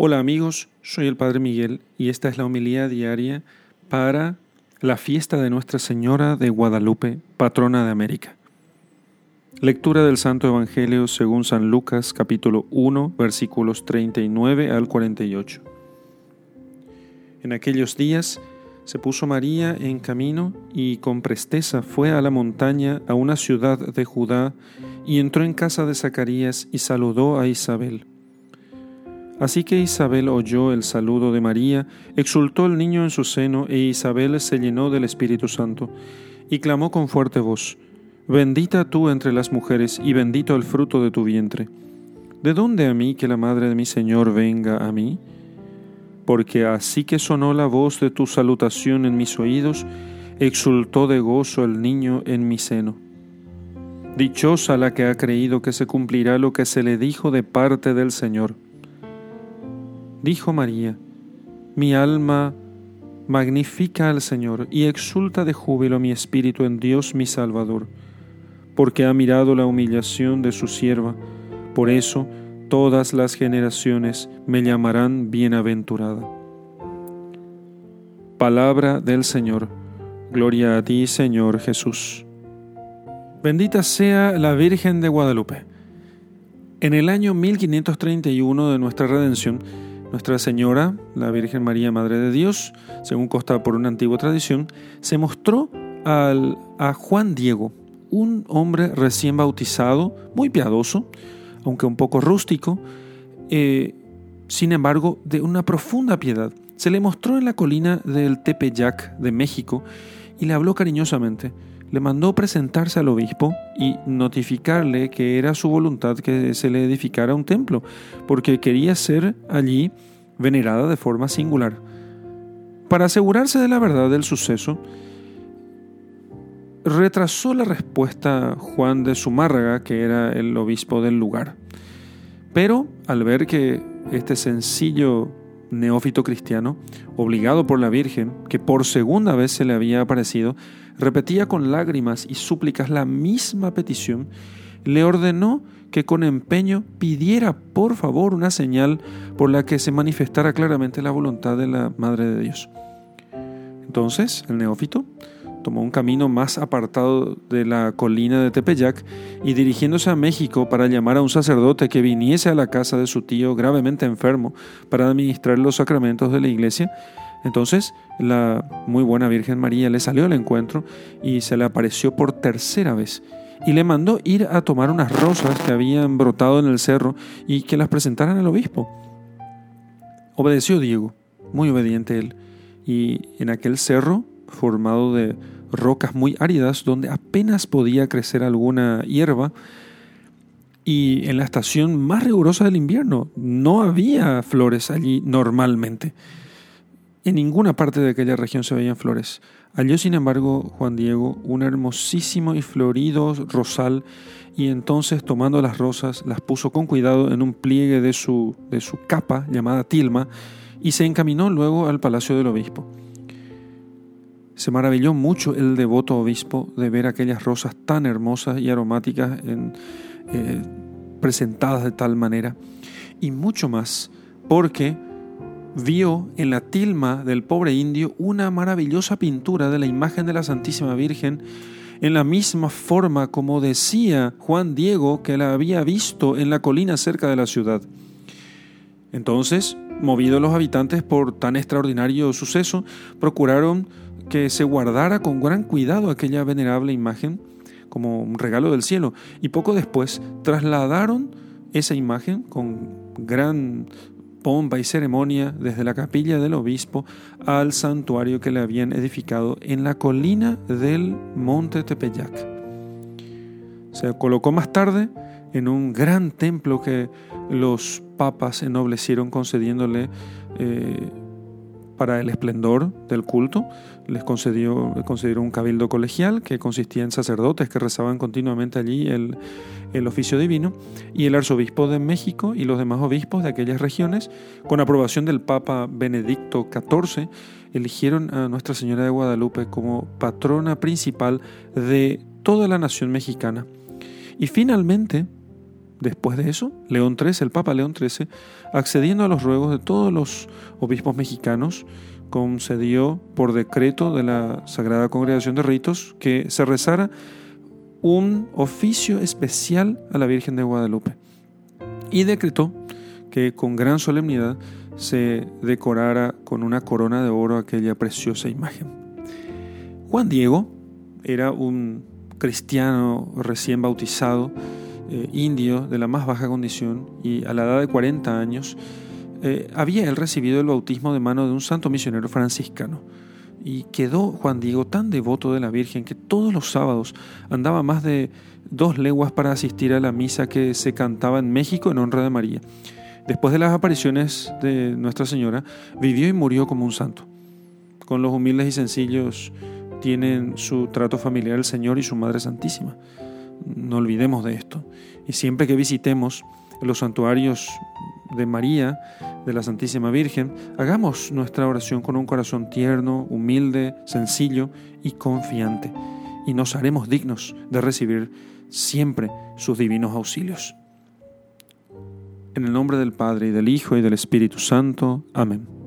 Hola amigos, soy el Padre Miguel y esta es la homilía diaria para la fiesta de Nuestra Señora de Guadalupe, patrona de América. Lectura del Santo Evangelio según San Lucas capítulo 1 versículos 39 al 48. En aquellos días se puso María en camino y con presteza fue a la montaña a una ciudad de Judá y entró en casa de Zacarías y saludó a Isabel. Así que Isabel oyó el saludo de María, exultó el niño en su seno, e Isabel se llenó del Espíritu Santo, y clamó con fuerte voz, Bendita tú entre las mujeres, y bendito el fruto de tu vientre. ¿De dónde a mí que la madre de mi Señor venga a mí? Porque así que sonó la voz de tu salutación en mis oídos, exultó de gozo el niño en mi seno. Dichosa la que ha creído que se cumplirá lo que se le dijo de parte del Señor. Dijo María, mi alma magnifica al Señor y exulta de júbilo mi espíritu en Dios mi Salvador, porque ha mirado la humillación de su sierva, por eso todas las generaciones me llamarán bienaventurada. Palabra del Señor. Gloria a ti, Señor Jesús. Bendita sea la Virgen de Guadalupe. En el año 1531 de nuestra redención, nuestra Señora, la Virgen María, Madre de Dios, según consta por una antigua tradición, se mostró al, a Juan Diego, un hombre recién bautizado, muy piadoso, aunque un poco rústico, eh, sin embargo, de una profunda piedad. Se le mostró en la colina del Tepeyac de México y le habló cariñosamente le mandó presentarse al obispo y notificarle que era su voluntad que se le edificara un templo, porque quería ser allí venerada de forma singular. Para asegurarse de la verdad del suceso, retrasó la respuesta Juan de Zumárraga, que era el obispo del lugar. Pero al ver que este sencillo neófito cristiano, obligado por la Virgen, que por segunda vez se le había aparecido, repetía con lágrimas y súplicas la misma petición, le ordenó que con empeño pidiera por favor una señal por la que se manifestara claramente la voluntad de la Madre de Dios. Entonces el neófito tomó un camino más apartado de la colina de Tepeyac y dirigiéndose a México para llamar a un sacerdote que viniese a la casa de su tío gravemente enfermo para administrar los sacramentos de la iglesia, entonces la muy buena Virgen María le salió al encuentro y se le apareció por tercera vez y le mandó ir a tomar unas rosas que habían brotado en el cerro y que las presentaran al obispo. Obedeció Diego, muy obediente él, y en aquel cerro, formado de rocas muy áridas donde apenas podía crecer alguna hierba, y en la estación más rigurosa del invierno no había flores allí normalmente. En ninguna parte de aquella región se veían flores. Halló, sin embargo, Juan Diego un hermosísimo y florido rosal y entonces tomando las rosas las puso con cuidado en un pliegue de su, de su capa llamada tilma y se encaminó luego al palacio del obispo. Se maravilló mucho el devoto obispo de ver aquellas rosas tan hermosas y aromáticas eh, presentadas de tal manera y mucho más porque vio en la tilma del pobre indio una maravillosa pintura de la imagen de la Santísima Virgen en la misma forma como decía Juan Diego que la había visto en la colina cerca de la ciudad. Entonces, movidos los habitantes por tan extraordinario suceso, procuraron que se guardara con gran cuidado aquella venerable imagen como un regalo del cielo y poco después trasladaron esa imagen con gran pompa y ceremonia desde la capilla del obispo al santuario que le habían edificado en la colina del monte Tepeyac. Se colocó más tarde en un gran templo que los papas ennoblecieron concediéndole eh, para el esplendor del culto. Les concedió, concedieron un cabildo colegial que consistía en sacerdotes que rezaban continuamente allí el, el oficio divino, y el arzobispo de México y los demás obispos de aquellas regiones, con aprobación del Papa Benedicto XIV, eligieron a Nuestra Señora de Guadalupe como patrona principal de toda la nación mexicana. Y finalmente, Después de eso, León XIII, el Papa León XIII, accediendo a los ruegos de todos los obispos mexicanos, concedió por decreto de la Sagrada Congregación de Ritos que se rezara un oficio especial a la Virgen de Guadalupe y decretó que con gran solemnidad se decorara con una corona de oro aquella preciosa imagen. Juan Diego era un cristiano recién bautizado, eh, indio de la más baja condición, y a la edad de 40 años eh, había él recibido el bautismo de mano de un santo misionero franciscano. Y quedó Juan Diego tan devoto de la Virgen que todos los sábados andaba más de dos leguas para asistir a la misa que se cantaba en México en honra de María. Después de las apariciones de Nuestra Señora, vivió y murió como un santo. Con los humildes y sencillos tienen su trato familiar el Señor y su Madre Santísima. No olvidemos de esto. Y siempre que visitemos los santuarios de María, de la Santísima Virgen, hagamos nuestra oración con un corazón tierno, humilde, sencillo y confiante, y nos haremos dignos de recibir siempre sus divinos auxilios. En el nombre del Padre, y del Hijo, y del Espíritu Santo. Amén.